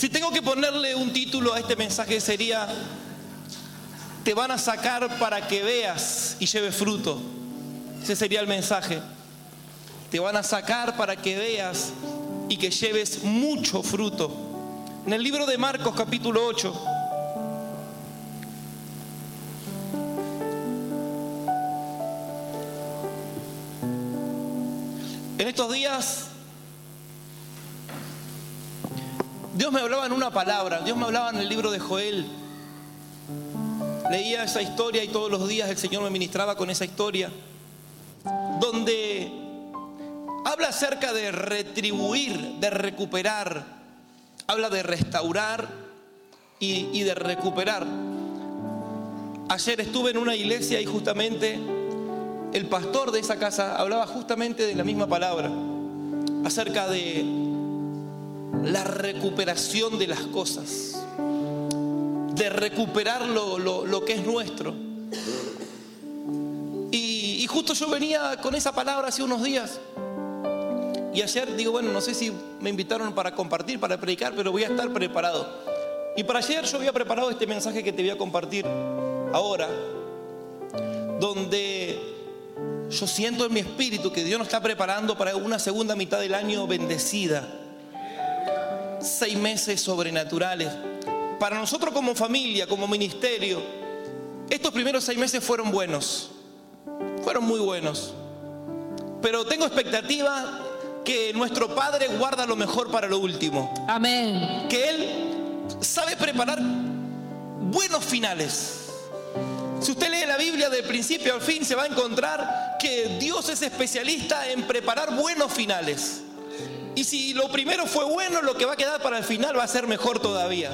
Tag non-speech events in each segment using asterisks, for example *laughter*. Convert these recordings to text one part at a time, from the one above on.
Si tengo que ponerle un título a este mensaje sería, te van a sacar para que veas y lleves fruto. Ese sería el mensaje. Te van a sacar para que veas y que lleves mucho fruto. En el libro de Marcos capítulo 8. En estos días Dios me hablaba en una palabra, Dios me hablaba en el libro de Joel. Leía esa historia y todos los días el Señor me ministraba con esa historia, donde habla acerca de retribuir, de recuperar, habla de restaurar y, de recuperar. Ayer estuve en una iglesia y justamente el pastor de esa casa hablaba justamente de la misma palabra, acerca de la recuperación de las cosas, de recuperar lo, que es nuestro. Y, y, justo yo venía con esa palabra hace unos días. Y ayer digo, bueno, no sé si me invitaron para compartir, para predicar, pero voy a estar preparado. Y para ayer yo había preparado este mensaje que te voy a compartir ahora, donde yo siento en mi espíritu que Dios nos está preparando para una segunda mitad del año bendecida. Seis meses sobrenaturales. Para nosotros como familia, como ministerio, estos primeros seis meses fueron buenos. Fueron muy buenos. Pero tengo expectativa que nuestro Padre guarda lo mejor para lo último. Amén. Que Él sabe preparar buenos finales. Si usted lee la Biblia del principio al fin, se va a encontrar que Dios es especialista en preparar buenos finales. Y si lo primero fue bueno, lo que va a quedar para el final va a ser mejor todavía.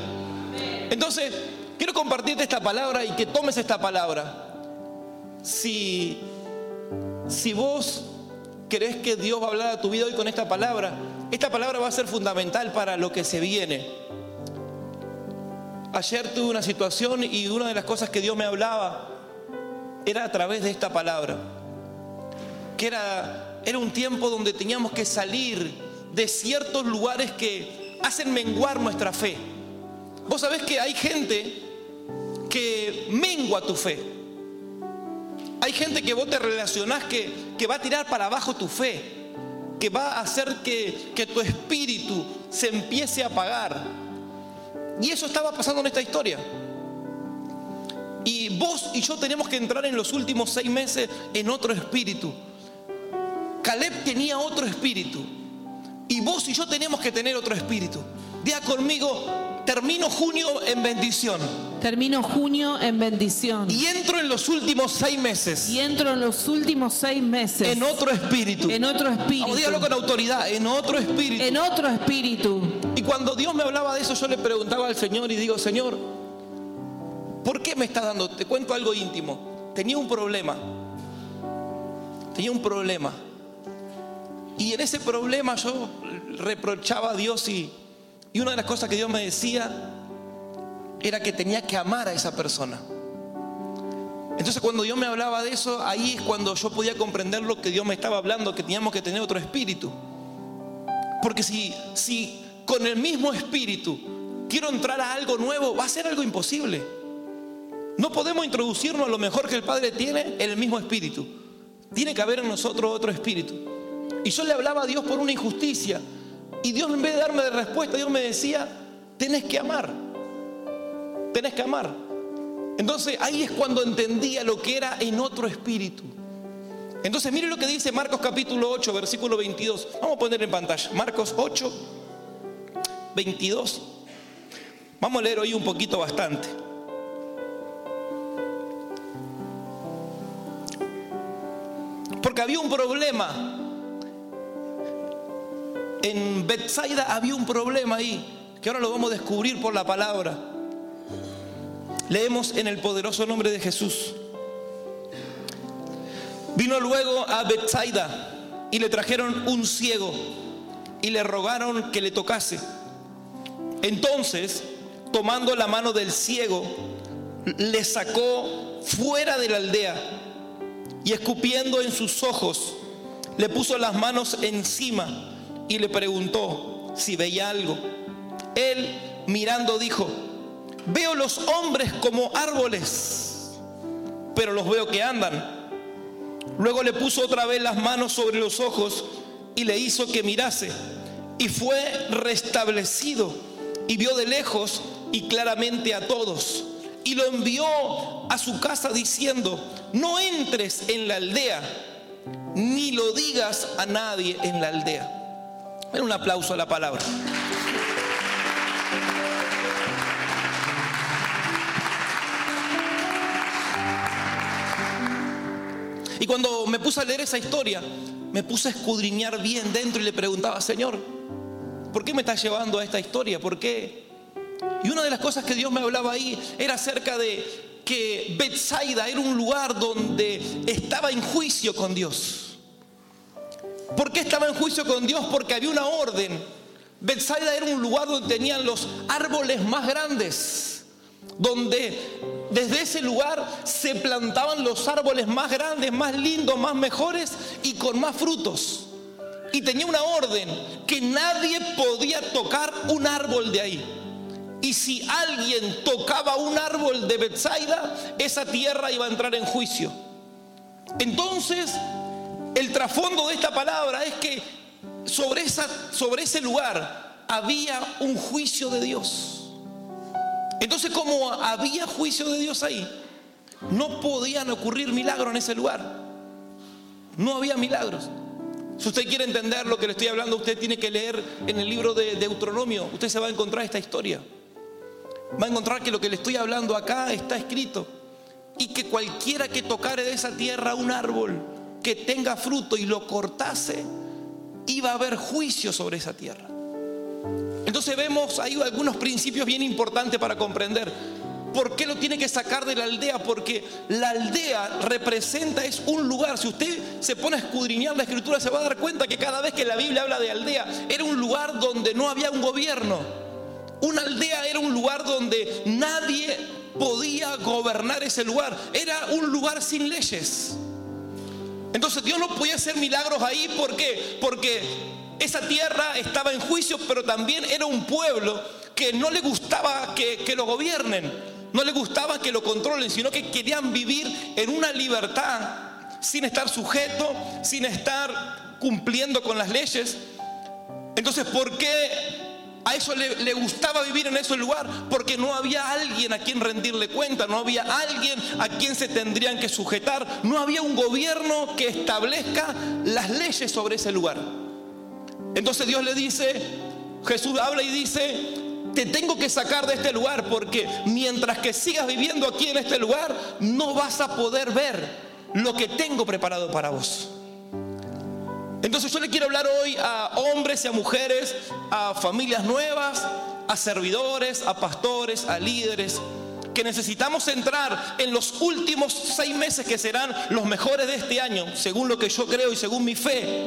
Entonces, quiero compartirte esta palabra y que tomes esta palabra. Si, si vos querés que Dios va a hablar a tu vida hoy con esta palabra, esta palabra va a ser fundamental para lo que se viene. Ayer tuve una situación y una de las cosas que Dios me hablaba era a través de esta palabra. Que era, era un tiempo donde teníamos que salir de ciertos lugares que hacen menguar nuestra fe. Vos sabés que hay gente que mengua tu fe. Hay gente que vos te relacionás que, que va a tirar para abajo tu fe, que va a hacer que, que tu espíritu se empiece a apagar y eso estaba pasando en esta historia. Y vos y yo tenemos que entrar en los últimos seis meses en otro espíritu. Caleb tenía otro espíritu. Y vos y yo tenemos que tener otro espíritu. Día conmigo, termino junio en bendición. Termino junio en bendición. Y entro en los últimos seis meses. Y entro en los últimos seis meses. En otro espíritu. En otro espíritu. Vamos, dígalo con autoridad. En otro espíritu. En otro espíritu. Y cuando Dios me hablaba de eso, yo le preguntaba al Señor y digo, Señor, ¿por qué me estás dando? Te cuento algo íntimo. Tenía un problema. Tenía un problema. Y en ese problema yo reprochaba a Dios y, y una de las cosas que Dios me decía era que tenía que amar a esa persona. Entonces cuando Dios me hablaba de eso, ahí es cuando yo podía comprender lo que Dios me estaba hablando, que teníamos que tener otro espíritu. Porque si, si con el mismo espíritu quiero entrar a algo nuevo, va a ser algo imposible. No podemos introducirnos a lo mejor que el Padre tiene en el mismo espíritu. Tiene que haber en nosotros otro espíritu. Y yo le hablaba a Dios por una injusticia. Y Dios en vez de darme de respuesta, Dios me decía, tenés que amar. Tenés que amar. Entonces ahí es cuando entendía lo que era en otro espíritu. Entonces mire lo que dice Marcos capítulo 8, versículo 22. Vamos a poner en pantalla. Marcos 8, 22. Vamos a leer hoy un poquito bastante. Porque había un problema. En Bethsaida había un problema ahí, que ahora lo vamos a descubrir por la palabra. Leemos en el poderoso nombre de Jesús. Vino luego a Bethsaida y le trajeron un ciego y le rogaron que le tocase. Entonces, tomando la mano del ciego, le sacó fuera de la aldea y escupiendo en sus ojos, le puso las manos encima y le preguntó si veía algo. Él, mirando dijo, veo los hombres como árboles, pero los veo que andan. Luego le puso otra vez las manos sobre los ojos y le hizo que mirase. Y fue restablecido y vio de lejos y claramente a todos. Y lo envió a su casa diciendo, no entres en la aldea, ni lo digas a nadie en la aldea. Den un aplauso a la palabra. Y cuando me puse a leer esa historia, me puse a escudriñar bien dentro y le preguntaba, Señor, ¿por qué me estás llevando a esta historia? ¿Por qué? Y una de las cosas que Dios me hablaba ahí era acerca de que Bethsaida era un lugar donde estaba en juicio con Dios. ¿Por qué estaba en juicio con Dios? Porque había una orden. Bethsaida era un lugar donde tenían los árboles más grandes, donde desde ese lugar se plantaban los árboles más grandes, más lindos, más mejores y con más frutos. Y tenía una orden que nadie podía tocar un árbol de ahí. Y si alguien tocaba un árbol de Bethsaida, esa tierra iba a entrar en juicio. Entonces, el trasfondo de esta palabra es que sobre, esa, sobre ese lugar había un juicio de Dios. Entonces, como había juicio de Dios ahí, no podían ocurrir milagros en ese lugar. No había milagros. Si usted quiere entender lo que le estoy hablando, usted tiene que leer en el libro de Deuteronomio. Usted se va a encontrar esta historia. Va a encontrar que lo que le estoy hablando acá está escrito. Y que cualquiera que tocare de esa tierra un árbol que tenga fruto y lo cortase, iba a haber juicio sobre esa tierra. Entonces vemos ahí algunos principios bien importantes para comprender. ¿Por qué lo tiene que sacar de la aldea? Porque la aldea representa, es un lugar. Si usted se pone a escudriñar la escritura, se va a dar cuenta que cada vez que la Biblia habla de aldea, era un lugar donde no había un gobierno. Una aldea era un lugar donde nadie podía gobernar ese lugar. Era un lugar sin leyes. Entonces Dios no podía hacer milagros ahí. ¿Por qué? Porque esa tierra estaba en juicio, pero también era un pueblo que no le gustaba que, lo gobiernen, no le gustaba que lo controlen, sino que querían vivir en una libertad sin estar sujeto, sin estar cumpliendo con las leyes. Entonces, ¿por qué a eso le, le, gustaba vivir en ese lugar? Porque no había alguien a quien rendirle cuenta, no había alguien a quien se tendrían que sujetar, no había un gobierno que establezca las leyes sobre ese lugar. Entonces Dios le dice, Jesús habla y dice, te tengo que sacar de este lugar porque mientras que sigas viviendo aquí en este lugar, no vas a poder ver lo que tengo preparado para vos. Entonces yo le quiero hablar hoy a hombres y a mujeres, a familias nuevas, a servidores, a pastores, a líderes, que necesitamos entrar en los últimos seis meses que serán los mejores de este año, según lo que yo creo y según mi fe.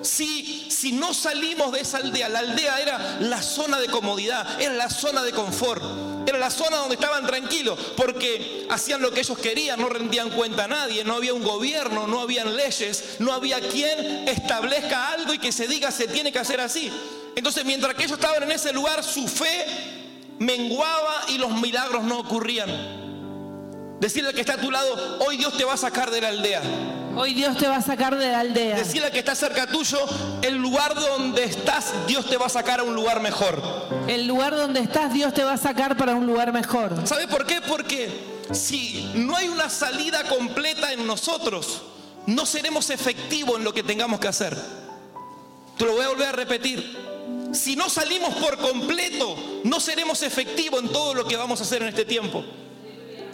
Si, si no salimos de esa aldea, la aldea era la zona de comodidad, era la zona de confort, era la zona donde estaban tranquilos, porque hacían lo que ellos querían, no rendían cuenta a nadie, no había un gobierno, no habían leyes, no había quien establezca algo y que se diga se tiene que hacer así. Entonces, mientras que ellos estaban en ese lugar, su fe menguaba y los milagros no ocurrían. Decirle al que está a tu lado, hoy Dios te va a sacar de la aldea. Hoy Dios te va a sacar de la aldea. Decirle al que está cerca tuyo, el lugar donde estás, Dios te va a sacar a un lugar mejor. El lugar donde estás, Dios te va a sacar para un lugar mejor. ¿Sabe por qué? Porque si no hay una salida completa en nosotros, no seremos efectivos en lo que tengamos que hacer. Te lo voy a volver a repetir. Si no salimos por completo, no seremos efectivos en todo lo que vamos a hacer en este tiempo.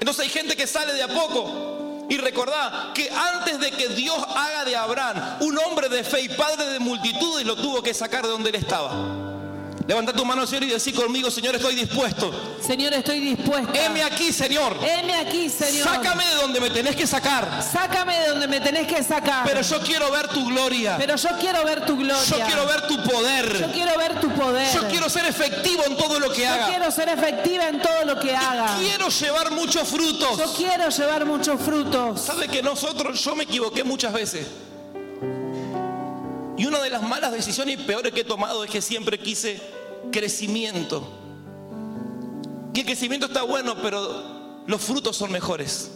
Entonces hay gente que sale de a poco. Y recordad que antes de que Dios haga de Abraham un hombre de fe y padre de multitudes, lo tuvo que sacar de donde él estaba. Levanta tu mano, Señor, y decir conmigo, Señor, estoy dispuesto. Señor, estoy dispuesto. Heme aquí, Señor. Heme aquí, Señor. Sácame de donde me tenés que sacar. Sácame de donde me tenés que sacar. Pero yo quiero ver tu gloria. Pero yo quiero ver tu gloria. Yo quiero ver tu poder. Yo quiero ver tu poder. Yo quiero ser efectivo en todo lo que haga. Yo quiero ser efectiva en todo lo que haga. quiero llevar muchos frutos. Yo quiero llevar muchos frutos. ¿Sabe que nosotros, yo me equivoqué muchas veces? Y una de las malas decisiones y peores que he tomado es que siempre quise crecimiento. Y el crecimiento está bueno, pero los frutos son mejores.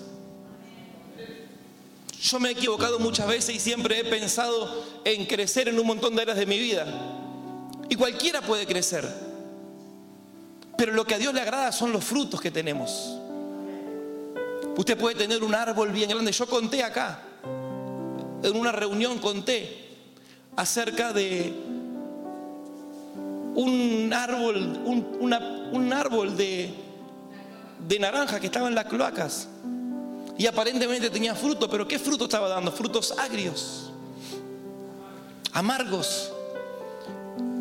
Yo me he equivocado muchas veces y siempre he pensado en crecer en un montón de áreas de mi vida. Y cualquiera puede crecer. Pero lo que a Dios le agrada son los frutos que tenemos. Usted puede tener un árbol bien grande. Yo conté acá, en una reunión conté acerca de un árbol, un, árbol de, de naranja que estaba en las cloacas. Y aparentemente tenía fruto, pero ¿qué fruto estaba dando? Frutos agrios, amargos.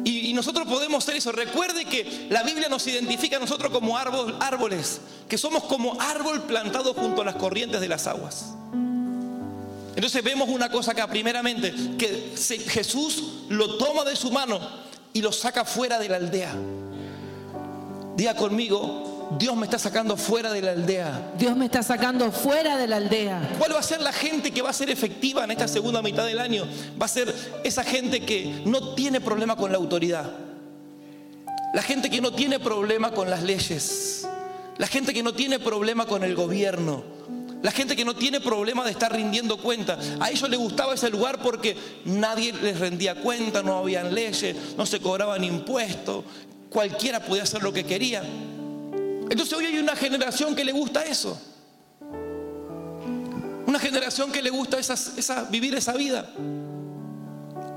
Y, nosotros podemos ser eso. Recuerde que la Biblia nos identifica a nosotros como árboles, que somos como árbol plantado junto a las corrientes de las aguas. Entonces vemos una cosa acá, primeramente, que Jesús lo toma de su mano y lo saca fuera de la aldea. Diga conmigo, Dios me está sacando fuera de la aldea. Dios me está sacando fuera de la aldea. ¿Cuál va a ser la gente que va a ser efectiva en esta segunda mitad del año? Va a ser esa gente que no tiene problema con la autoridad. La gente que no tiene problema con las leyes. La gente que no tiene problema con el gobierno. La gente que no tiene problema de estar rindiendo cuenta. A ellos les gustaba ese lugar porque nadie les rendía cuenta, no habían leyes, no se cobraban impuestos, cualquiera podía hacer lo que quería. Entonces hoy hay una generación que le gusta eso. Una generación que le gusta vivir esa vida.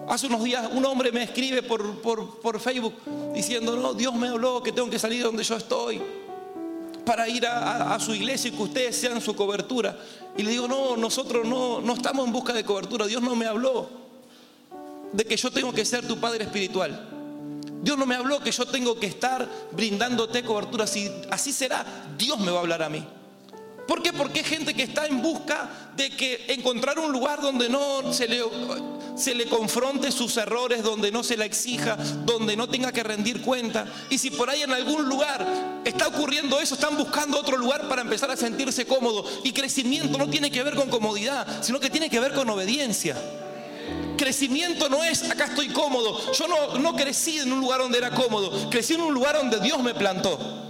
Hace unos días un hombre me escribe por, por Facebook diciendo, no, Dios me habló que tengo que salir de donde yo estoy para ir a, su iglesia y que ustedes sean su cobertura. Y le digo, no, nosotros no, no estamos en busca de cobertura. Dios no me habló de que yo tengo que ser tu padre espiritual. Dios no me habló que yo tengo que estar brindándote cobertura. Si así será, Dios me va a hablar a mí. ¿Por qué? Porque hay gente que está en busca de que encontrar un lugar donde no se le, se le confronte sus errores, donde no se la exija, donde no tenga que rendir cuenta. Y si por ahí en algún lugar está ocurriendo eso, están buscando otro lugar para empezar a sentirse cómodo. Y crecimiento no tiene que ver con comodidad, sino que tiene que ver con obediencia. Crecimiento no es acá estoy cómodo. Yo no, no crecí en un lugar donde era cómodo, crecí en un lugar donde Dios me plantó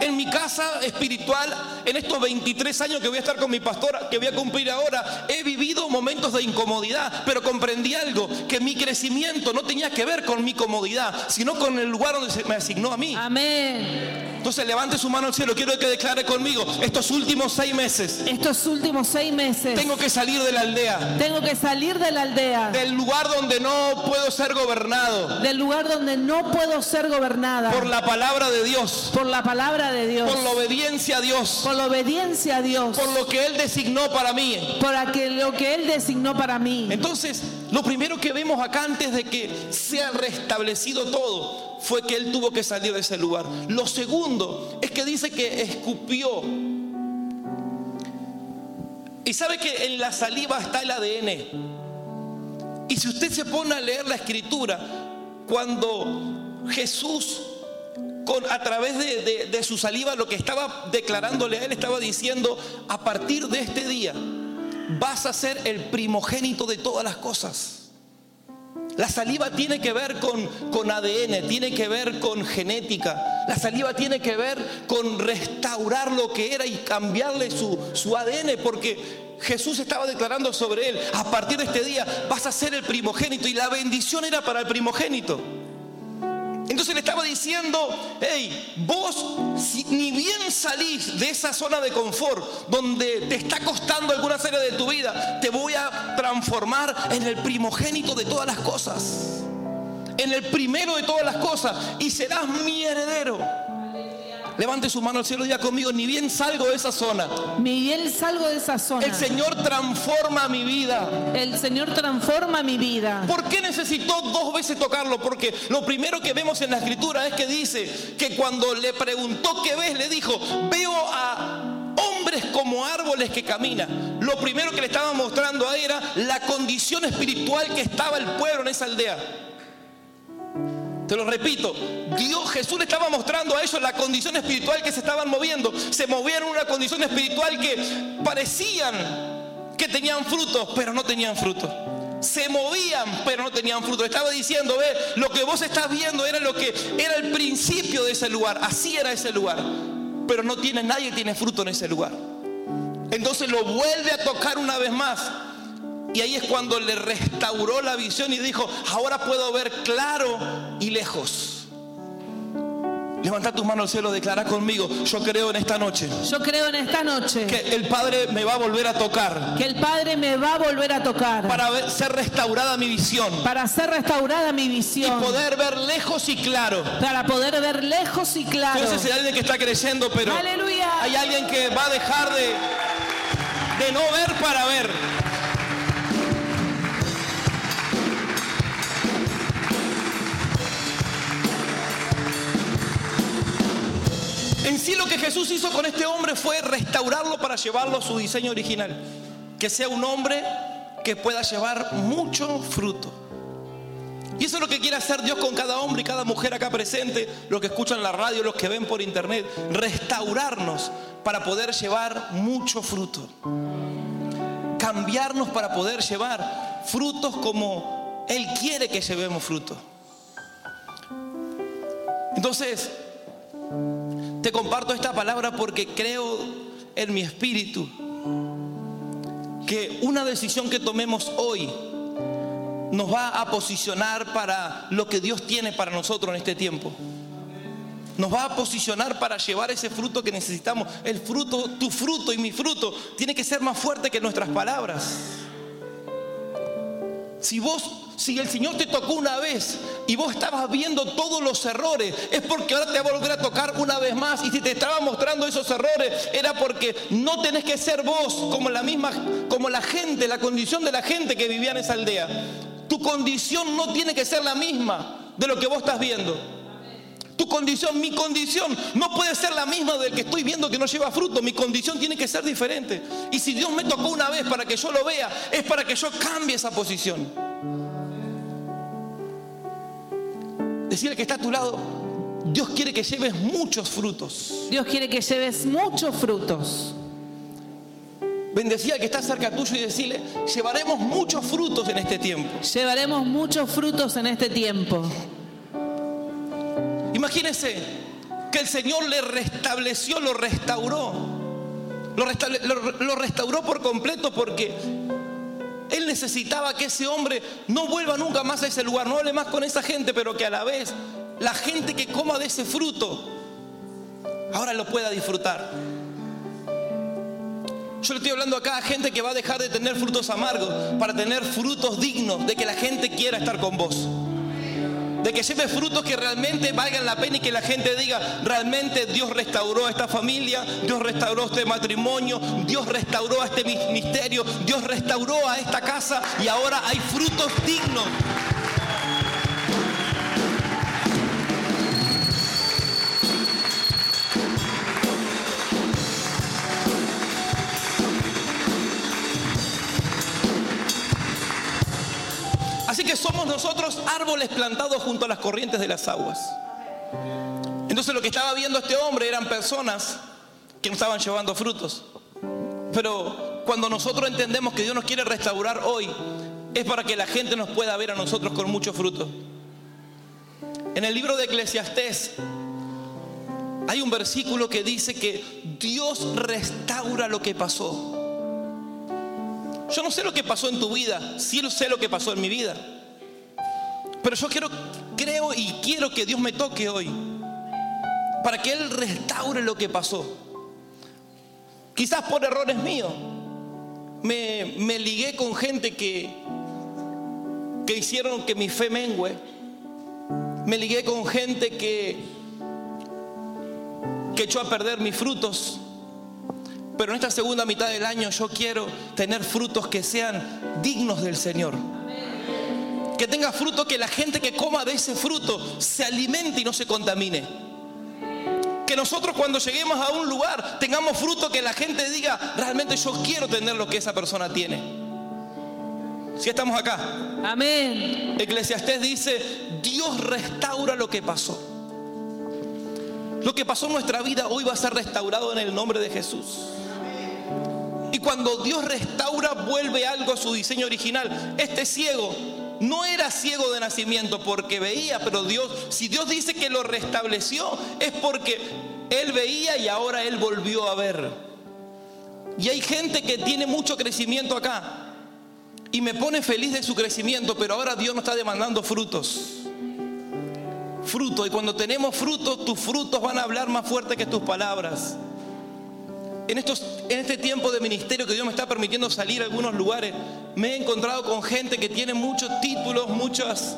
en mi casa espiritual, en estos 23 años que voy a estar con mi pastora, que voy a cumplir ahora, he vivido momentos de incomodidad, pero comprendí algo, que mi crecimiento no tenía que ver con mi comodidad, sino con el lugar donde se me asignó a mí. Amén. Entonces levante su mano al cielo, quiero que declare conmigo, estos últimos seis meses. Estos últimos seis meses. Tengo que salir de la aldea. Tengo que salir de la aldea. Del lugar donde no puedo ser gobernado. Del lugar donde no puedo ser gobernada. Por la palabra de Dios. Por la palabra de Dios. Por la obediencia a Dios. Por la obediencia a Dios. Por lo que Él designó para mí. Por lo que Él designó para mí. Entonces, lo primero que vemos acá antes de que sea restablecido todo fue que él tuvo que salir de ese lugar. Lo segundo es que dice que escupió. Y sabe que en la saliva está el ADN. Y si usted se pone a leer la escritura, cuando Jesús con, a través de, su saliva lo que estaba declarándole a él, estaba diciendo, a partir de este día vas a ser el primogénito de todas las cosas. La saliva tiene que ver con, ADN, tiene que ver con genética. La saliva tiene que ver con restaurar lo que era y cambiarle su ADN, porque Jesús estaba declarando sobre él, a partir de este día vas a ser el primogénito y la bendición era para el primogénito. Entonces le estaba diciendo, hey, vos ni bien salís de esa zona de confort donde te está costando alguna serie de tu vida, te voy a transformar en el primogénito de todas las cosas, en el primero de todas las cosas y serás mi heredero. Levante su mano al cielo y diga conmigo, ni bien salgo de esa zona. Ni bien salgo de esa zona. El Señor transforma mi vida. El Señor transforma mi vida. ¿Por qué necesitó dos veces tocarlo? Porque lo primero que vemos en la escritura es que dice que cuando le preguntó qué ves, le dijo, veo a hombres como árboles que caminan. Lo primero que le estaba mostrando a era la condición espiritual que estaba el pueblo en esa aldea. Te lo repito, Dios Jesús le estaba mostrando a ellos la condición espiritual que se estaban moviendo. Se movían en una condición espiritual que parecían que tenían frutos, pero no tenían frutos. se movían, pero no tenían fruto. Estaba diciendo, ve, lo que vos estás viendo era lo que era el principio de ese lugar, así era ese lugar. Pero no tiene nadie tiene fruto en ese lugar. Entonces lo vuelve a tocar una vez más. Y ahí es cuando le restauró la visión y dijo, ahora puedo ver claro y lejos. Levanta tus manos al cielo, declara conmigo, yo creo en esta noche. Yo creo en esta noche que el Padre me va a volver a tocar. Que el Padre me va a volver a tocar. Para ser restaurada mi visión. Para ser restaurada mi visión. Y poder ver lejos y claro. Para poder ver lejos y claro. Entonces hay alguien que está creciendo, pero Aleluya. hay alguien que va a dejar de, de no ver para ver. Sí lo que Jesús hizo con este hombre fue restaurarlo para llevarlo a su diseño original. Que sea un hombre que pueda llevar mucho fruto. Y eso es lo que quiere hacer Dios con cada hombre y cada mujer acá presente, los que escuchan la radio, los que ven por internet, restaurarnos para poder llevar mucho fruto. Cambiarnos para poder llevar frutos como Él quiere que llevemos fruto. Entonces, comparto esta palabra porque creo en mi espíritu que una decisión que tomemos hoy nos va a posicionar para lo que Dios tiene para nosotros en este tiempo. Nos va a posicionar para llevar ese fruto que necesitamos. El fruto, tu fruto y mi fruto, tiene que ser más fuerte que nuestras palabras. Si vos, si el Señor te tocó una vez y vos estabas viendo todos los errores, es porque ahora te va a volver a tocar una vez más. Y si te estaba mostrando esos errores, era porque no tenés que ser vos como la misma, como la gente, la condición de la gente que vivía en esa aldea. Tu condición no tiene que ser la misma de lo que vos estás viendo. Tu condición, mi condición, no puede ser la misma del que estoy viendo que no lleva fruto. Mi condición tiene que ser diferente. Y si Dios me tocó una vez para que yo lo vea, es para que yo cambie esa posición. Decirle que está a tu lado, Dios quiere que lleves muchos frutos. Dios quiere que lleves muchos frutos. Bendecía al que está cerca tuyo y decirle, llevaremos muchos frutos en este tiempo. Llevaremos muchos frutos en este tiempo. Imagínense que el Señor le restableció, lo restauró. Lo, restauró por completo porque Él necesitaba que ese hombre no vuelva nunca más a ese lugar, no hable más con esa gente, pero que a la vez la gente que coma de ese fruto ahora lo pueda disfrutar. Yo le estoy hablando acá a gente que va a dejar de tener frutos amargos para tener frutos dignos de que la gente quiera estar con vos de que lleve frutos que realmente valgan la pena y que la gente diga, realmente Dios restauró a esta familia, Dios restauró este matrimonio, Dios restauró a este ministerio, Dios restauró a esta casa y ahora hay frutos dignos. Somos nosotros árboles plantados junto a las corrientes de las aguas. Entonces lo que estaba viendo este hombre eran personas que no estaban llevando frutos. Pero cuando nosotros entendemos que Dios nos quiere restaurar hoy, es para que la gente nos pueda ver a nosotros con mucho fruto. En el libro de Eclesiastés hay un versículo que dice que Dios restaura lo que pasó. Yo no sé lo que pasó en tu vida, sí sé lo que pasó en mi vida. Pero yo quiero, creo y quiero que Dios me toque hoy. Para que Él restaure lo que pasó. Quizás por errores míos. Me, me ligué con gente que, que hicieron que mi fe mengue. Me ligué con gente que, que echó a perder mis frutos. Pero en esta segunda mitad del año yo quiero tener frutos que sean dignos del Señor. Que tenga fruto que la gente que coma de ese fruto se alimente y no se contamine. Que nosotros cuando lleguemos a un lugar tengamos fruto que la gente diga, realmente yo quiero tener lo que esa persona tiene. Si estamos acá. Amén. Eclesiastés dice, Dios restaura lo que pasó. Lo que pasó en nuestra vida hoy va a ser restaurado en el nombre de Jesús. Y cuando Dios restaura, vuelve algo a su diseño original. Este ciego no era ciego de nacimiento porque veía, pero Dios, si Dios dice que lo restableció, es porque él veía y ahora él volvió a ver. Y hay gente que tiene mucho crecimiento acá. Y me pone feliz de su crecimiento, pero ahora Dios nos está demandando frutos. Fruto. Y cuando tenemos frutos, tus frutos van a hablar más fuerte que tus palabras. En, estos, en este tiempo de ministerio que Dios me está permitiendo salir a algunos lugares, me he encontrado con gente que tiene muchos títulos, muchas,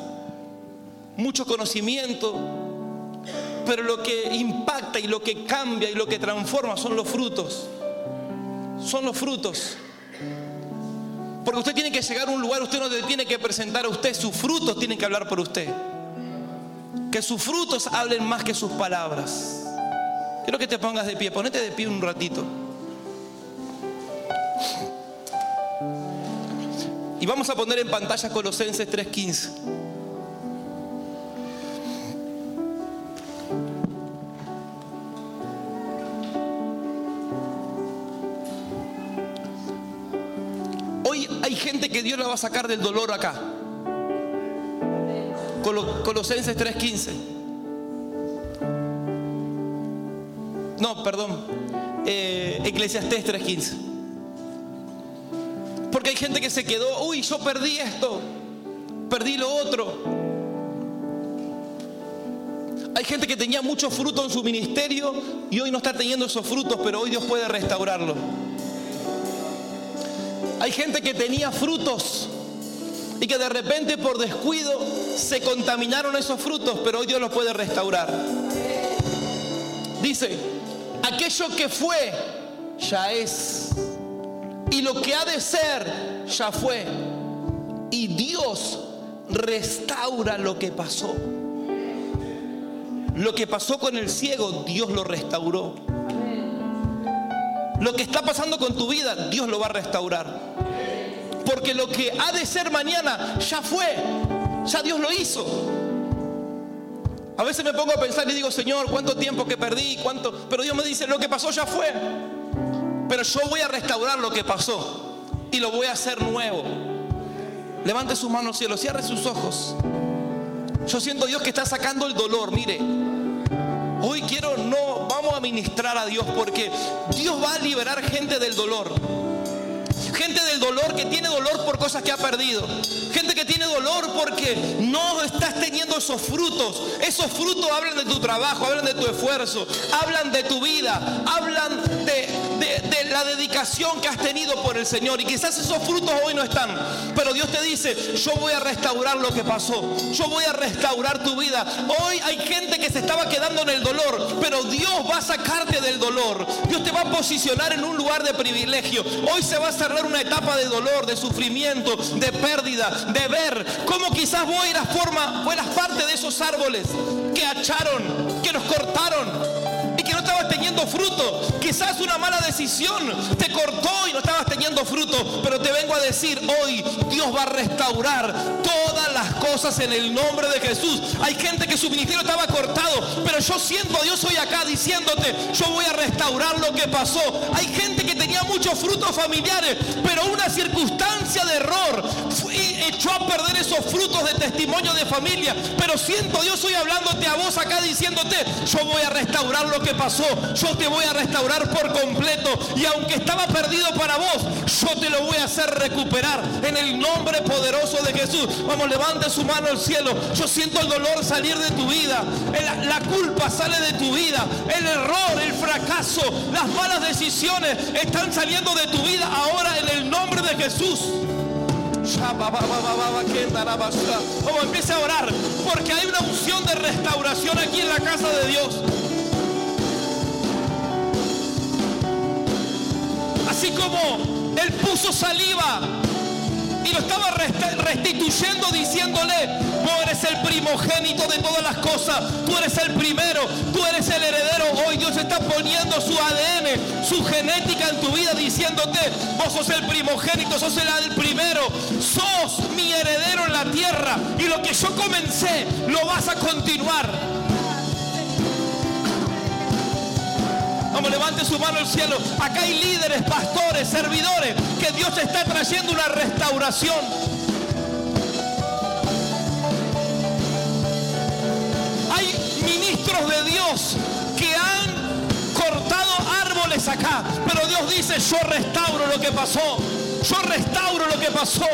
mucho conocimiento, pero lo que impacta y lo que cambia y lo que transforma son los frutos. Son los frutos. Porque usted tiene que llegar a un lugar, usted no tiene que presentar a usted, sus frutos tienen que hablar por usted. Que sus frutos hablen más que sus palabras. Quiero que te pongas de pie, ponete de pie un ratito. Y vamos a poner en pantalla Colosenses 3:15. Hoy hay gente que Dios la va a sacar del dolor acá. Colosenses 3:15. No, perdón. Eh, Eclesiastés 3:15. Hay gente que se quedó, uy, yo perdí esto, perdí lo otro. Hay gente que tenía mucho fruto en su ministerio y hoy no está teniendo esos frutos, pero hoy Dios puede restaurarlo. Hay gente que tenía frutos y que de repente por descuido se contaminaron esos frutos, pero hoy Dios los puede restaurar. Dice, aquello que fue ya es. Y lo que ha de ser ya fue. Y Dios restaura lo que pasó. Lo que pasó con el ciego, Dios lo restauró. Lo que está pasando con tu vida, Dios lo va a restaurar. Porque lo que ha de ser mañana ya fue. Ya Dios lo hizo. A veces me pongo a pensar y digo, Señor, ¿cuánto tiempo que perdí? ¿Cuánto? Pero Dios me dice, lo que pasó ya fue. Pero yo voy a restaurar lo que pasó y lo voy a hacer nuevo. Levante sus manos cielo, cierre sus ojos. Yo siento Dios que está sacando el dolor, mire. Hoy quiero, no, vamos a ministrar a Dios porque Dios va a liberar gente del dolor. Gente del dolor que tiene dolor por cosas que ha perdido. Gente que tiene dolor porque no estás teniendo esos frutos. Esos frutos hablan de tu trabajo, hablan de tu esfuerzo, hablan de tu vida, hablan de, de, dedicación que has tenido por el Señor. Y quizás esos frutos hoy no están. Pero Dios te dice, yo voy a restaurar lo que pasó. Yo voy a restaurar tu vida. Hoy hay gente que se estaba quedando en el dolor. Pero Dios va a sacarte del dolor. Dios te va a posicionar en un lugar de privilegio. Hoy se va a cerrar una etapa de dolor, de sufrimiento, de pérdida, de ver cómo quizás vos eras, forma, eras parte de esos árboles que acharon, que nos cortaron no estabas teniendo fruto. Quizás una mala decisión te cortó y no estabas teniendo fruto, pero te vengo a decir hoy, Dios va a restaurar todas las cosas en el nombre de Jesús. Hay gente que su ministerio estaba cortado, pero yo siento a Dios hoy acá diciéndote, yo voy a restaurar lo que pasó. Hay gente que tenía muchos frutos familiares, pero una circunstancia de error echó a perder esos frutos de testimonio de familia. Pero siento Dios hoy hablándote a vos acá diciéndote, yo voy a restaurar lo que pasó, yo te voy a restaurar por completo. Y aunque estaba perdido para vos, yo te lo voy a hacer recuperar en el nombre poderoso de Jesús. Vamos, levante su mano al cielo. Yo siento el dolor salir de tu vida. La culpa sale de tu vida. El error, el fracaso, las malas decisiones están saliendo de tu vida ahora en el nombre de Jesús. Vamos, empiece a orar porque hay una unción de restauración aquí en la casa de Dios. Así como Él puso saliva y lo estaba restituyendo diciéndole, tú eres el primogénito de todas las cosas, tú eres el primero, tú eres el heredero. Hoy Dios está poniendo su ADN, su genética en tu vida diciéndote, vos sos el primogénito, sos el primero, sos mi heredero en la tierra y lo que yo comencé lo vas a continuar. Levante su mano al cielo. Acá hay líderes, pastores, servidores, que Dios está trayendo una restauración. Hay ministros de Dios que han cortado árboles acá, pero Dios dice, yo restauro lo que pasó. Yo restauro lo que pasó.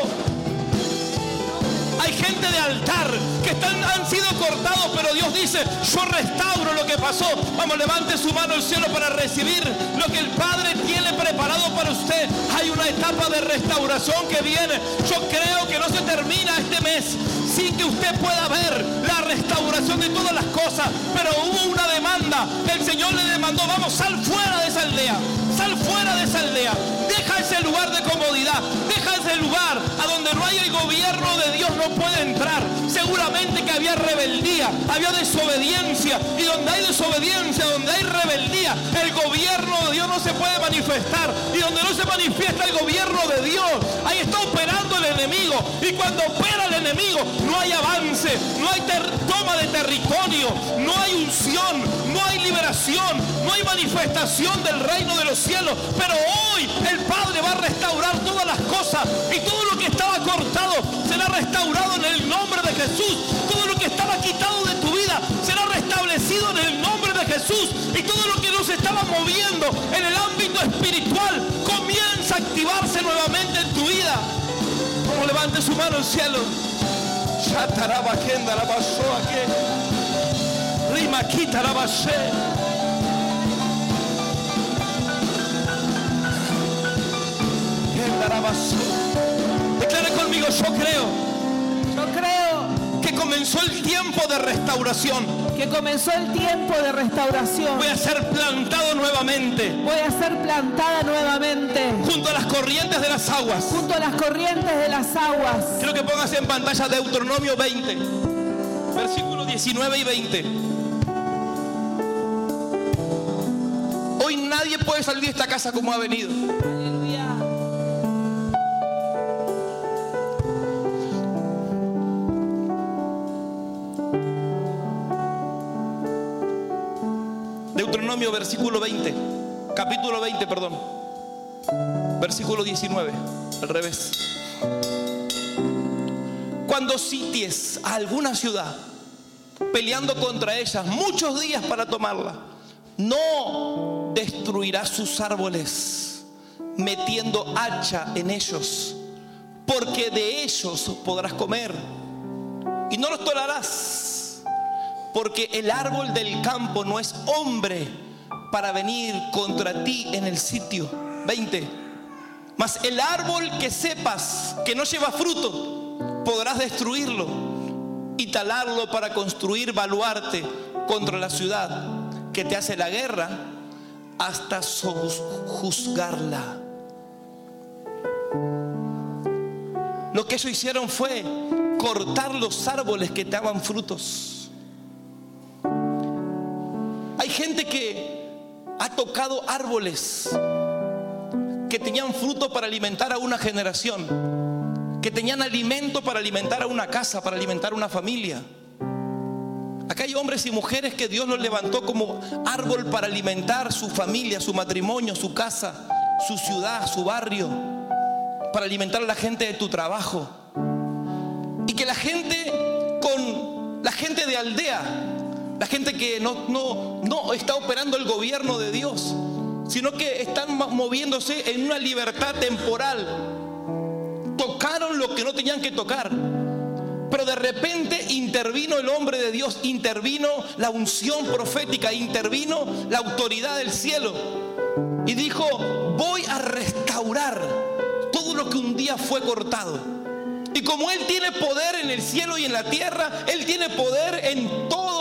Gente de altar que están, han sido cortados, pero Dios dice, yo restauro lo que pasó. Vamos, levante su mano al cielo para recibir lo que el Padre tiene preparado para usted. Hay una etapa de restauración que viene. Yo creo que no se termina este mes sin que usted pueda ver la restauración de todas las cosas. Pero hubo una demanda. El Señor le demandó, vamos, sal fuera de esa aldea. Sal fuera de esa aldea. Deja ese lugar de comodidad. Deja ese lugar a donde no hay el gobierno de Dios no puede entrar. Seguramente que había rebeldía, había desobediencia. Y donde hay desobediencia, donde hay rebeldía, el gobierno de Dios no se puede manifestar. Y donde no se manifiesta el gobierno de Dios, ahí está operando el enemigo. Y cuando opera el enemigo, no hay avance, no hay toma de territorio, no hay unción, no hay liberación, no hay manifestación del reino de los cielos. Pero hoy el Padre va a restaurar todas las cosas y todo lo que estaba cortado será restaurado en el nombre de Jesús. Todo lo que estaba quitado de tu vida será restablecido en el nombre de Jesús. Y todo lo que nos estaba moviendo en el ámbito espiritual comienza a activarse nuevamente en tu vida. Como levante su mano al cielo. Rima Declare conmigo, yo creo. Yo creo que comenzó el tiempo de restauración. Que comenzó el tiempo de restauración. Voy a ser plantado nuevamente. Voy a ser plantada nuevamente. Junto a las corrientes de las aguas. Junto a las corrientes de las aguas. Quiero que pongas en pantalla Deuteronomio 20, versículos 19 y 20. Hoy nadie puede salir de esta casa como ha venido. Deuteronomio versículo 20, capítulo 20, perdón, versículo 19, al revés. Cuando sities a alguna ciudad, peleando contra ellas muchos días para tomarla, no destruirás sus árboles metiendo hacha en ellos, porque de ellos podrás comer y no los tolerarás porque el árbol del campo no es hombre para venir contra ti en el sitio. 20. Mas el árbol que sepas que no lleva fruto, podrás destruirlo y talarlo para construir baluarte contra la ciudad que te hace la guerra hasta juzgarla. Lo que ellos hicieron fue cortar los árboles que te daban frutos. Gente que ha tocado árboles que tenían fruto para alimentar a una generación, que tenían alimento para alimentar a una casa, para alimentar a una familia. Acá hay hombres y mujeres que Dios los levantó como árbol para alimentar su familia, su matrimonio, su casa, su ciudad, su barrio, para alimentar a la gente de tu trabajo. Y que la gente con la gente de aldea la gente que no, no, no está operando el gobierno de Dios, sino que están moviéndose en una libertad temporal. Tocaron lo que no tenían que tocar. Pero de repente intervino el hombre de Dios, intervino la unción profética, intervino la autoridad del cielo. Y dijo, voy a restaurar todo lo que un día fue cortado. Y como Él tiene poder en el cielo y en la tierra, Él tiene poder en todo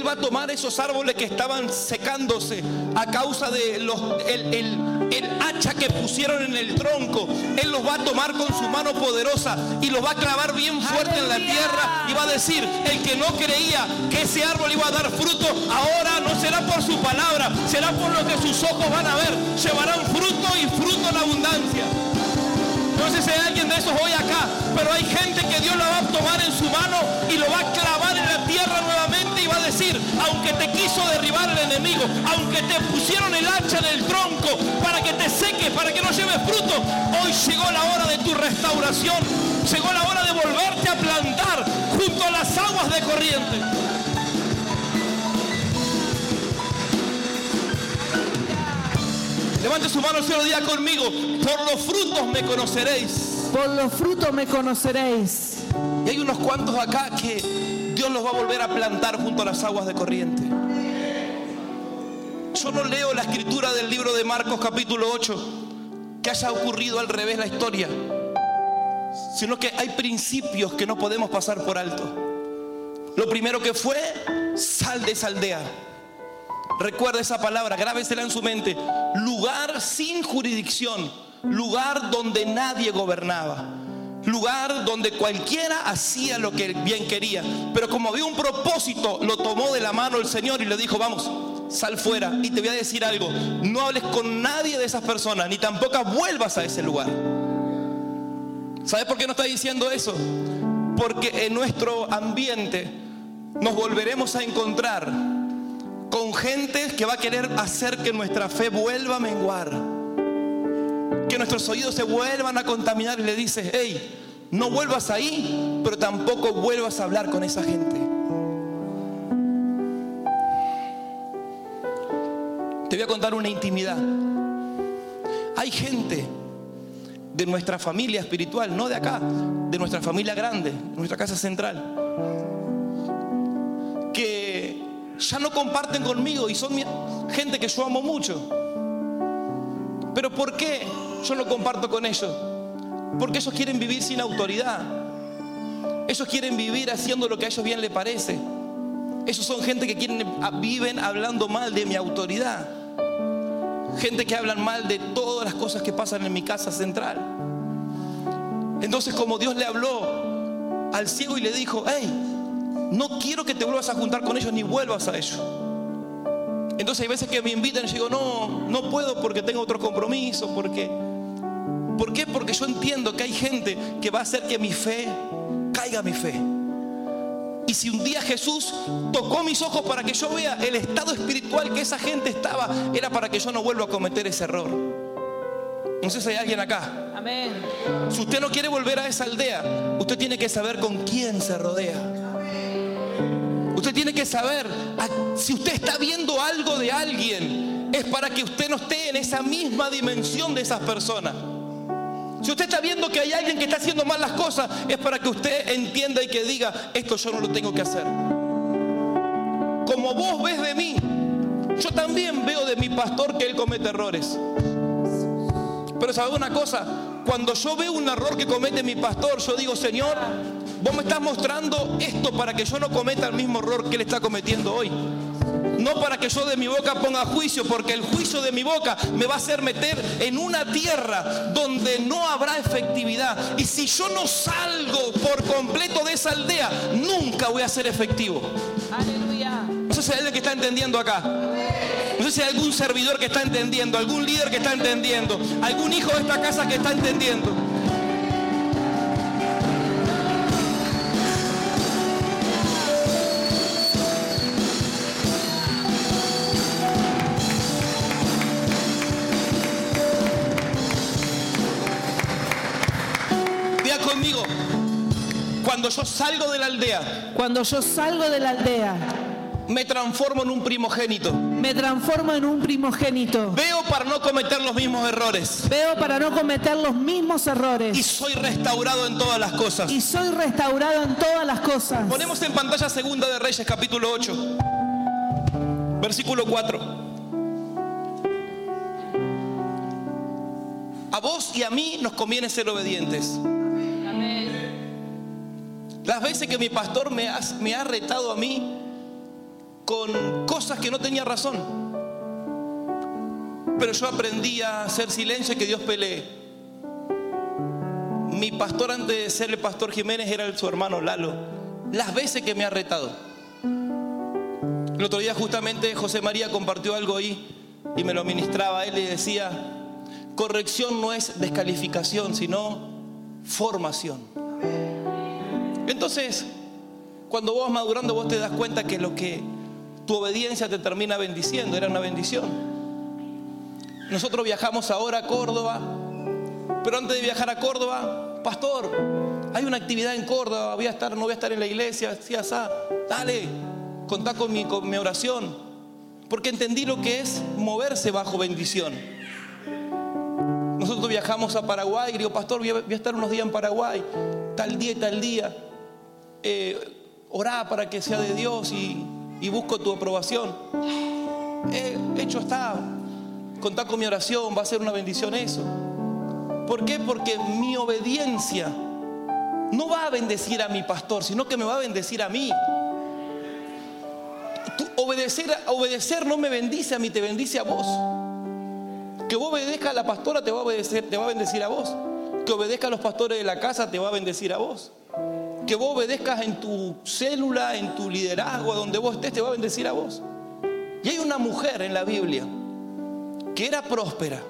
él va a tomar esos árboles que estaban secándose a causa de los, el, hacha que pusieron en el tronco. Él los va a tomar con su mano poderosa y los va a clavar bien fuerte en la tierra y va a decir, el que no creía que ese árbol iba a dar fruto, ahora no será por su palabra, será por lo que sus ojos van a ver. Llevarán fruto y fruto en abundancia. No sé si hay alguien de esos hoy acá, pero hay gente que Dios la va a tomar en su mano y lo va a clavar en la tierra nuevamente decir, aunque te quiso derribar el enemigo, aunque te pusieron el hacha en el tronco para que te seques, para que no lleves fruto, hoy llegó la hora de tu restauración, llegó la hora de volverte a plantar junto a las aguas de corriente. Levante su mano cielo día conmigo. Por los frutos me conoceréis. Por los frutos me conoceréis. Y hay unos cuantos acá que Dios los va a volver a plantar junto a las aguas de corriente. Yo no leo la escritura del libro de Marcos capítulo 8, que haya ocurrido al revés la historia, sino que hay principios que no podemos pasar por alto. Lo primero que fue, sal de esa aldea. Recuerda esa palabra, grábesela en su mente. Lugar sin jurisdicción, lugar donde nadie gobernaba, lugar donde cualquiera hacía lo que bien quería. Pero como había un propósito, lo tomó de la mano el Señor y le dijo, vamos, sal fuera. Y te voy a decir algo, no hables con nadie de esas personas, ni tampoco vuelvas a ese lugar. ¿Sabes por qué no está diciendo eso? Porque en nuestro ambiente nos volveremos a encontrar con gente que va a querer hacer que nuestra fe vuelva a menguar. Que nuestros oídos se vuelvan a contaminar y le dices, hey, no vuelvas ahí, pero tampoco vuelvas a hablar con esa gente. Te voy a contar una intimidad. Hay gente de nuestra familia espiritual, no de acá, de nuestra familia grande, nuestra casa central, que ya no comparten conmigo y son gente que yo amo mucho. Pero ¿por qué yo no comparto con ellos? Porque ellos quieren vivir sin autoridad. Ellos quieren vivir haciendo lo que a ellos bien les parece. Ellos son gente que quieren, viven hablando mal de mi autoridad. Gente que hablan mal de todas las cosas que pasan en mi casa central. Entonces como Dios le habló al ciego y le dijo, hey, no quiero que te vuelvas a juntar con ellos ni vuelvas a ellos. Entonces hay veces que me invitan y yo digo, no, no puedo porque tengo otro compromiso, porque... ¿Por qué? Porque yo entiendo que hay gente que va a hacer que mi fe caiga mi fe. Y si un día Jesús tocó mis ojos para que yo vea el estado espiritual que esa gente estaba, era para que yo no vuelva a cometer ese error. No sé si hay alguien acá. Amén. Si usted no quiere volver a esa aldea, usted tiene que saber con quién se rodea. Tiene que saber, si usted está viendo algo de alguien, es para que usted no esté en esa misma dimensión de esas personas. Si usted está viendo que hay alguien que está haciendo mal las cosas, es para que usted entienda y que diga, esto yo no lo tengo que hacer. Como vos ves de mí, yo también veo de mi pastor que él comete errores. Pero sabe una cosa, cuando yo veo un error que comete mi pastor, yo digo, Señor, vos me estás mostrando esto para que yo no cometa el mismo error que él está cometiendo hoy. No para que yo de mi boca ponga juicio, porque el juicio de mi boca me va a hacer meter en una tierra donde no habrá efectividad. Y si yo no salgo por completo de esa aldea, nunca voy a ser efectivo. Aleluya. No sé si hay alguien que está entendiendo acá. No sé si hay algún servidor que está entendiendo, algún líder que está entendiendo, algún hijo de esta casa que está entendiendo. Cuando yo salgo de la aldea, Cuando yo salgo de la aldea, me transformo en un primogénito. me transformo en un primogénito. Veo para no cometer los mismos errores. Veo para no cometer los mismos Y errores. soy restaurado en todas las cosas. Y soy restaurado en todas las cosas. Ponemos en pantalla Segunda de Reyes, capítulo 8, versículo 4. A vos y a mí nos conviene ser obedientes. Las veces que mi pastor me ha, retado a mí con cosas que no tenía razón. Pero yo aprendí a hacer silencio y que Dios pelee. Mi pastor antes de ser el pastor Jiménez era su hermano Lalo. Las veces que me ha retado. El otro día justamente José María compartió algo ahí y me lo ministraba él y decía, corrección no es descalificación, sino formación. Entonces, cuando vos madurando, vos te das cuenta que lo que tu obediencia te termina bendiciendo, era una bendición. Nosotros viajamos ahora a Córdoba, pero antes de viajar a Córdoba, pastor, hay una actividad en Córdoba, voy a estar, no voy a estar en la iglesia, sí, asá, dale, contá con mi, oración, porque entendí lo que es moverse bajo bendición. Nosotros viajamos a Paraguay y digo, pastor, voy a, estar unos días en Paraguay, tal día y tal día. Eh, orá para que sea de Dios y, busco tu aprobación. Hecho está, contá con mi oración, va a ser una bendición eso. ¿Por qué? Porque mi obediencia no va a bendecir a mi pastor, sino que me va a bendecir a mí. obedecer, obedecer no me bendice a mí, te bendice a vos. Que vos obedezcas a la pastora te va a obedecer, te va a bendecir a vos. Que obedezca a los pastores de la casa te va a bendecir a vos. Que vos obedezcas en tu célula, en tu liderazgo, donde vos estés, te va a bendecir a vos. Y hay una mujer en la Biblia que era próspera.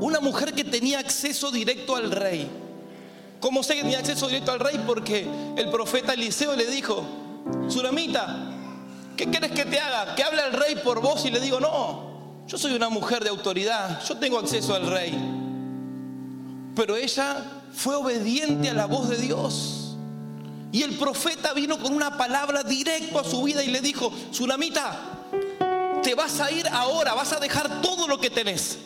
Una mujer que tenía acceso directo al rey. ¿Cómo sé que tenía acceso directo al rey? Porque el profeta Eliseo le dijo, Suramita, ¿qué quieres que te haga? Que hable al rey por vos y le digo, no, yo soy una mujer de autoridad, yo tengo acceso al rey. Pero ella fue obediente a la voz de Dios. Y el profeta vino con una palabra directo a su vida y le dijo, Sulamita, te vas a ir ahora, vas a dejar todo lo que tenés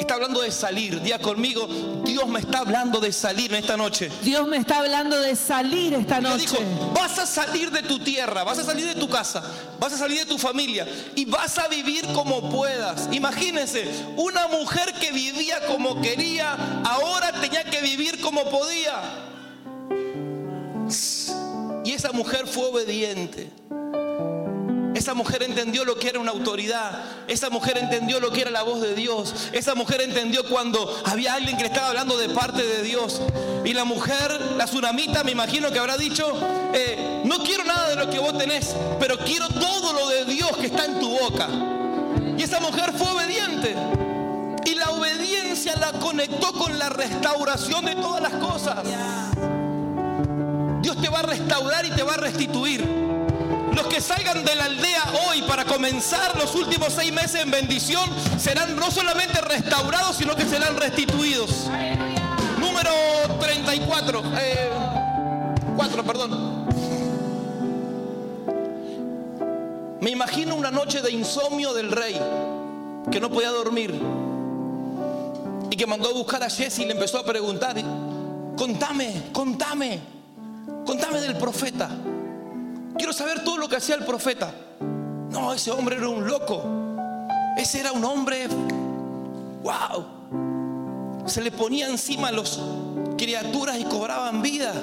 está hablando de salir. Día conmigo, Dios me está hablando de salir en esta noche. Dios me está hablando de salir esta noche. Dijo, vas a salir de tu tierra, vas a salir de tu casa, vas a salir de tu familia y vas a vivir como puedas. Imagínense, una mujer que vivía como quería, ahora tenía que vivir como podía. Y esa mujer fue obediente. Esa mujer entendió lo que era una autoridad. Esa mujer entendió lo que era la voz de Dios. Esa mujer entendió cuando había alguien que le estaba hablando de parte de Dios. Y la mujer, la tsunamita, me imagino que habrá dicho, eh, no quiero nada de lo que vos tenés, pero quiero todo lo de Dios que está en tu boca. Y esa mujer fue obediente. Y la obediencia la conectó con la restauración de todas las cosas. Dios te va a restaurar y te va a restituir. Los que salgan de la aldea hoy para comenzar los últimos seis meses en bendición serán no solamente restaurados, sino que serán restituidos. Número 34. Eh, 4, perdón. Me imagino una noche de insomnio del rey, que no podía dormir, y que mandó a buscar a Jesse y le empezó a preguntar, contame, contame, contame del profeta. Quiero saber todo lo que hacía el profeta. No, ese hombre era un loco. Ese era un hombre, wow. Se le ponía encima a las criaturas y cobraban vida.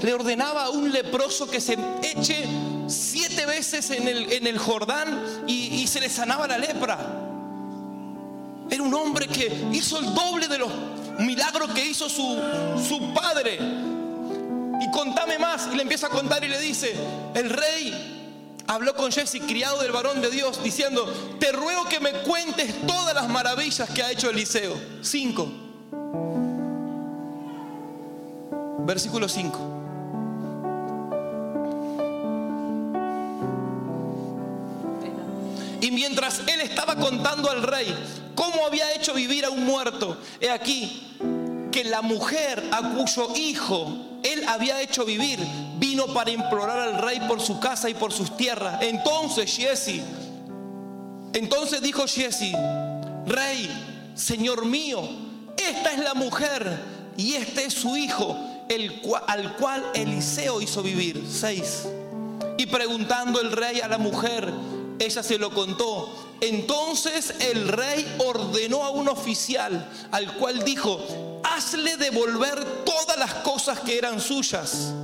Le ordenaba a un leproso que se eche siete veces en el, en el Jordán y, se le sanaba la lepra. Era un hombre que hizo el doble de los milagros que hizo su, su padre y contame más. Y le empieza a contar y le dice, el rey habló con Jesse, criado del varón de Dios, diciendo, te ruego que me cuentes todas las maravillas que ha hecho Eliseo. 5. Versículo 5. Y mientras él estaba contando al rey cómo había hecho vivir a un muerto, he aquí que la mujer a cuyo hijo él había hecho vivir, vino para implorar al rey por su casa y por sus tierras. Entonces Jesse, entonces dijo Jesse, rey, señor mío, esta es la mujer y este es su hijo, el al cual Eliseo hizo vivir. Seis. Y preguntando el rey a la mujer, ella se lo contó. Entonces el rey ordenó a un oficial al cual dijo, hazle devolver todas las cosas que eran suyas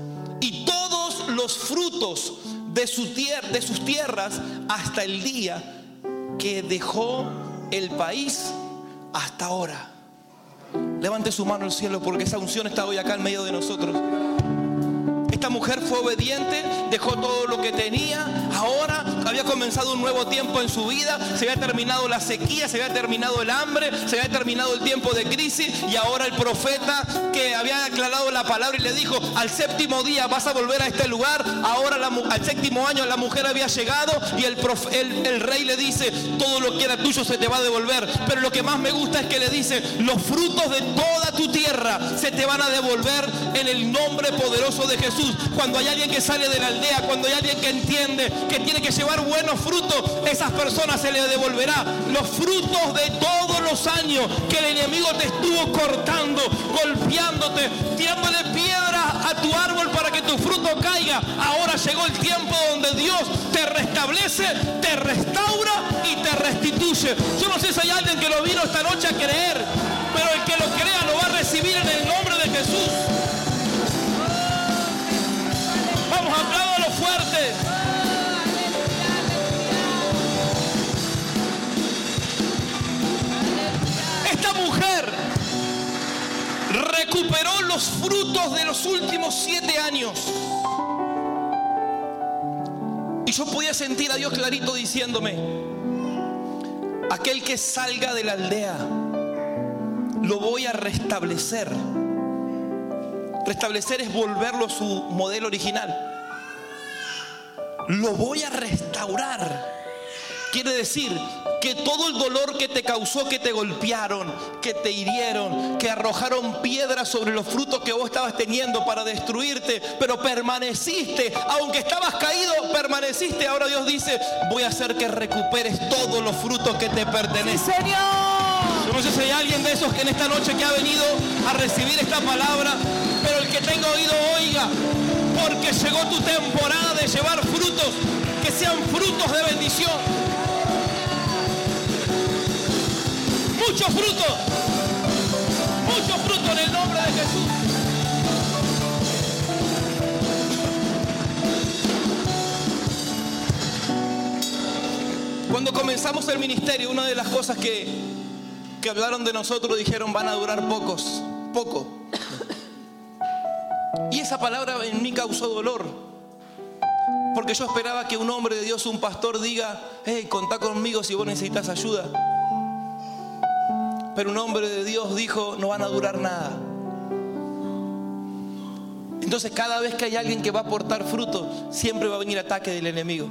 y todos los frutos de, su de sus tierras hasta el día que dejó el país hasta ahora. Levante su mano al cielo porque esa unción está hoy acá en medio de nosotros. Esta mujer fue obediente, dejó todo lo que tenía, ahora había comenzado un nuevo tiempo en su vida, se había terminado la sequía, se había terminado el hambre, se había terminado el tiempo de crisis. Y ahora el profeta que había aclarado la palabra y le dijo, al séptimo día vas a volver a este lugar, ahora al séptimo año la mujer había llegado y el, el rey le dice, todo lo que era tuyo se te va a devolver, pero lo que más me gusta es que le dice, los frutos de toda tu tierra se te van a devolver en el nombre poderoso de Jesús. Cuando hay alguien que sale de la aldea, cuando hay alguien que entiende que tiene que llevar buenos frutos, esas personas se le devolverá los frutos de todos los años que el enemigo te estuvo cortando, golpeándote, tirándole piedras a tu árbol para que tu fruto caiga. Ahora llegó el tiempo donde Dios te restablece, te restaura y te restituye. Yo no sé si hay alguien que lo vino esta noche a creer, pero el que lo a recibir en el nombre de Jesús. Vamos, a lo fuerte. mujer recuperó los frutos de los últimos siete años. Y yo podía sentir a Dios clarito diciéndome, aquel que salga de la aldea, lo voy a restablecer. Restablecer es volverlo a su modelo original. Lo voy a restaurar. Quiere decir que todo el dolor que te causó, que te golpearon, que te hirieron, que arrojaron piedras sobre los frutos que vos estabas teniendo para destruirte, pero permaneciste, aunque estabas caído, permaneciste. Ahora Dios dice, voy a hacer que recuperes todos los frutos que te pertenecen. Señor. No sé si hay alguien de esos que en esta noche que ha venido a recibir esta palabra, pero el que tenga oído oiga, porque llegó tu temporada de llevar frutos que sean frutos de bendición. mucho fruto. Mucho fruto en el nombre de Jesús. Cuando comenzamos el ministerio, una de las cosas que, que hablaron de nosotros dijeron van a durar pocos, poco. Y esa palabra en mí causó dolor. Porque yo esperaba que un hombre de Dios, un pastor, diga, hey, contá conmigo si vos necesitas ayuda. Pero un hombre de Dios dijo, no van a durar nada. Entonces cada vez que hay alguien que va a aportar fruto, siempre va a venir ataque del enemigo.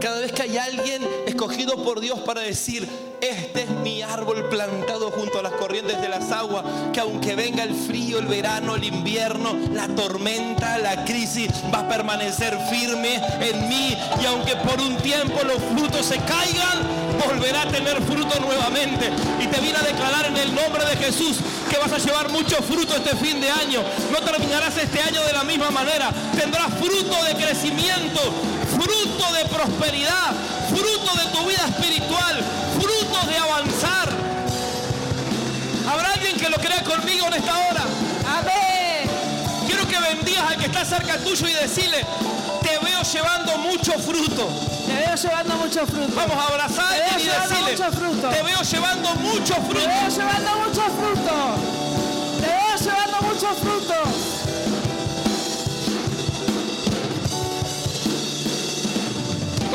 Cada vez que hay alguien escogido por Dios para decir, este es mi árbol plantado junto a las corrientes de las aguas, que aunque venga el frío, el verano, el invierno, la tormenta, la crisis, va a permanecer firme en mí. Y aunque por un tiempo los frutos se caigan, volverá a tener fruto nuevamente. Y te viene a declarar en el nombre de Jesús que vas a llevar mucho fruto este fin de año. No terminarás este año de la misma manera. Tendrás fruto de crecimiento, fruto de prosperidad, fruto de tu vida espiritual, fruto de avanzar. ¿Habrá alguien que lo crea conmigo en esta hora? Amén. Quiero que bendigas al que está cerca tuyo y decirle, te veo llevando mucho fruto. Te veo llevando mucho fruto. Vamos a abrazar y decirle, te veo llevando mucho fruto. Te veo llevando mucho fruto. Te veo llevando mucho fruto.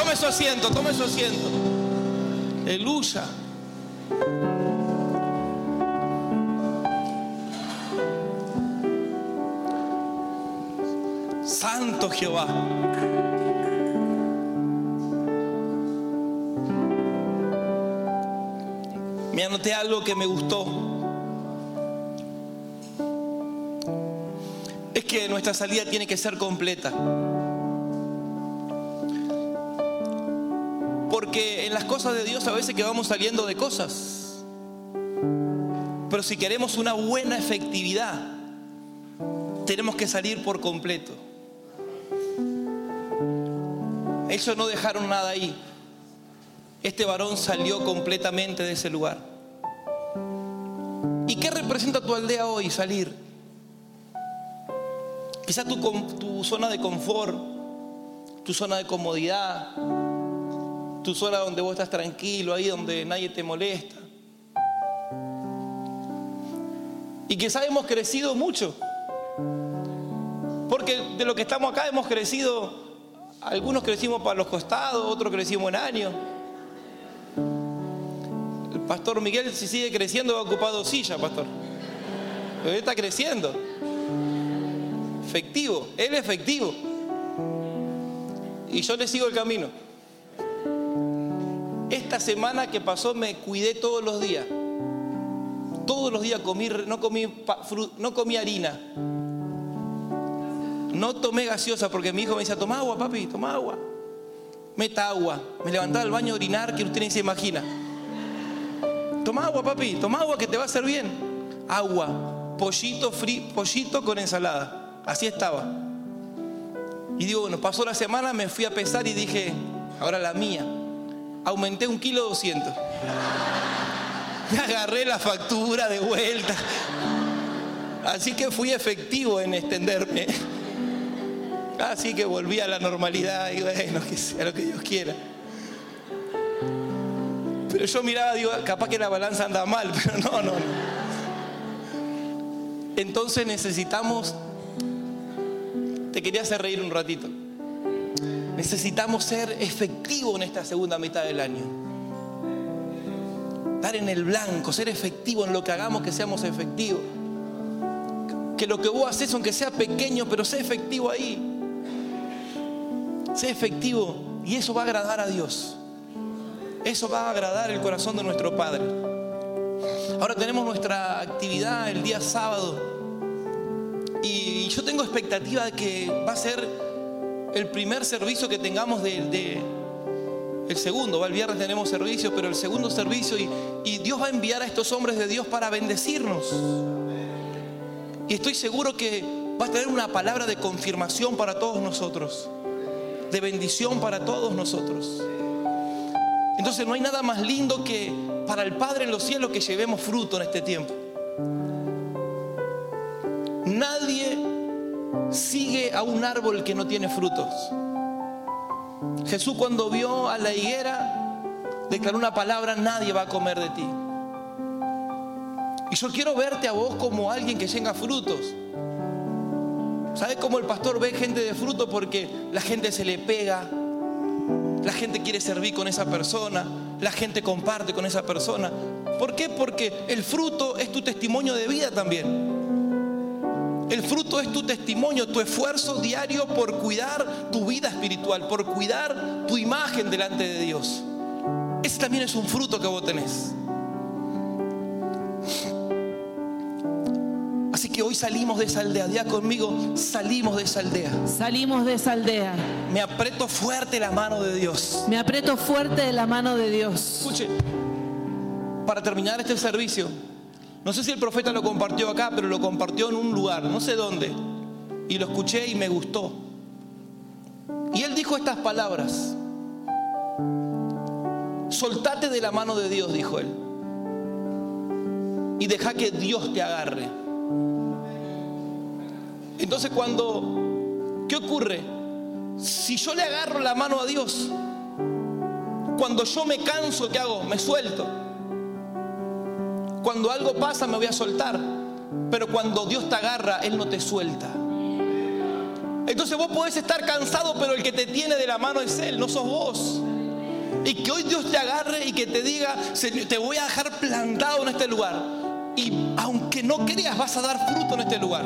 Tome su asiento, tome su asiento. Aleluya. Santo Jehová. Me anoté algo que me gustó. Es que nuestra salida tiene que ser completa. En las cosas de Dios a veces que vamos saliendo de cosas. Pero si queremos una buena efectividad, tenemos que salir por completo. Ellos no dejaron nada ahí. Este varón salió completamente de ese lugar. ¿Y qué representa tu aldea hoy salir? Quizá tu, tu zona de confort, tu zona de comodidad, tu zona donde vos estás tranquilo, ahí donde nadie te molesta. Y quizás hemos crecido mucho. Porque de lo que estamos acá hemos crecido Algunos crecimos para los costados, otros crecimos en años. El pastor Miguel, si sigue creciendo, va a ocupar dos pastor. Pero él está creciendo. Efectivo, él efectivo. Y yo le sigo el camino. Esta semana que pasó me cuidé todos los días. Todos los días comí, no, comí, no comí harina. No tomé gaseosa porque mi hijo me decía, toma agua, papi, toma agua. Meta agua. Me levantaba al baño a orinar que usted ni se imagina. Toma agua, papi, toma agua que te va a hacer bien. Agua, pollito, fri, pollito con ensalada. Así estaba. Y digo, bueno, pasó la semana, me fui a pesar y dije, ahora la mía. Aumenté un kilo doscientos. *laughs* Agarré la factura de vuelta. Así que fui efectivo en extenderme. Así que volví a la normalidad y bueno, que sea lo que Dios quiera. Pero yo miraba, digo, capaz que la balanza anda mal, *laughs* pero no, no, no. Entonces necesitamos, te quería hacer reír un ratito, necesitamos ser efectivos en esta segunda mitad del año. Dar en el blanco, ser efectivo en lo que hagamos, que seamos efectivos. Que lo que vos haces, aunque sea pequeño, pero sea efectivo ahí. Sé efectivo y eso va a agradar a Dios. Eso va a agradar el corazón de nuestro Padre. Ahora tenemos nuestra actividad el día sábado y yo tengo expectativa de que va a ser el primer servicio que tengamos de, el segundo, el viernes tenemos servicio, pero el segundo servicio y, y Dios va a enviar a estos hombres de Dios para bendecirnos. Y estoy seguro que va a tener una palabra de confirmación para todos nosotros, de bendición para todos nosotros. Entonces no hay nada más lindo que para el Padre en los cielos que llevemos fruto en este tiempo. Sigue a un árbol que no tiene frutos. Jesús cuando vio a la higuera declaró una palabra, nadie va a comer de ti. Y yo quiero verte a vos como alguien que tenga frutos. ¿Sabes cómo el pastor ve gente de fruto? Porque la gente se le pega, la gente quiere servir con esa persona, la gente comparte con esa persona. ¿Por qué? Porque el fruto es tu testimonio de vida también. El fruto es tu testimonio, tu esfuerzo diario por cuidar tu vida espiritual, por cuidar tu imagen delante de Dios. Ese también es un fruto que vos tenés. Así que hoy salimos de esa aldea. Día conmigo, salimos de esa aldea. Salimos de esa aldea. Me aprieto fuerte la mano de Dios. Me aprieto fuerte de la mano de Dios. Escuche, para terminar este servicio, no sé si el profeta lo compartió acá, pero lo compartió en un lugar, no sé dónde. Y lo escuché y me gustó. Y él dijo estas palabras. Soltate de la mano de Dios, dijo él. Y deja que Dios te agarre. Entonces cuando, ¿qué ocurre? Si yo le agarro la mano a Dios, cuando yo me canso, ¿qué hago? Me suelto. Cuando algo pasa, me voy a soltar. Pero cuando Dios te agarra, Él no te suelta. Entonces vos podés estar cansado, pero el que te tiene de la mano es Él, no sos vos. Y que hoy Dios te agarre y que te diga, te voy a dejar plantado en este lugar. Y aunque no creas, vas a dar fruto en este lugar.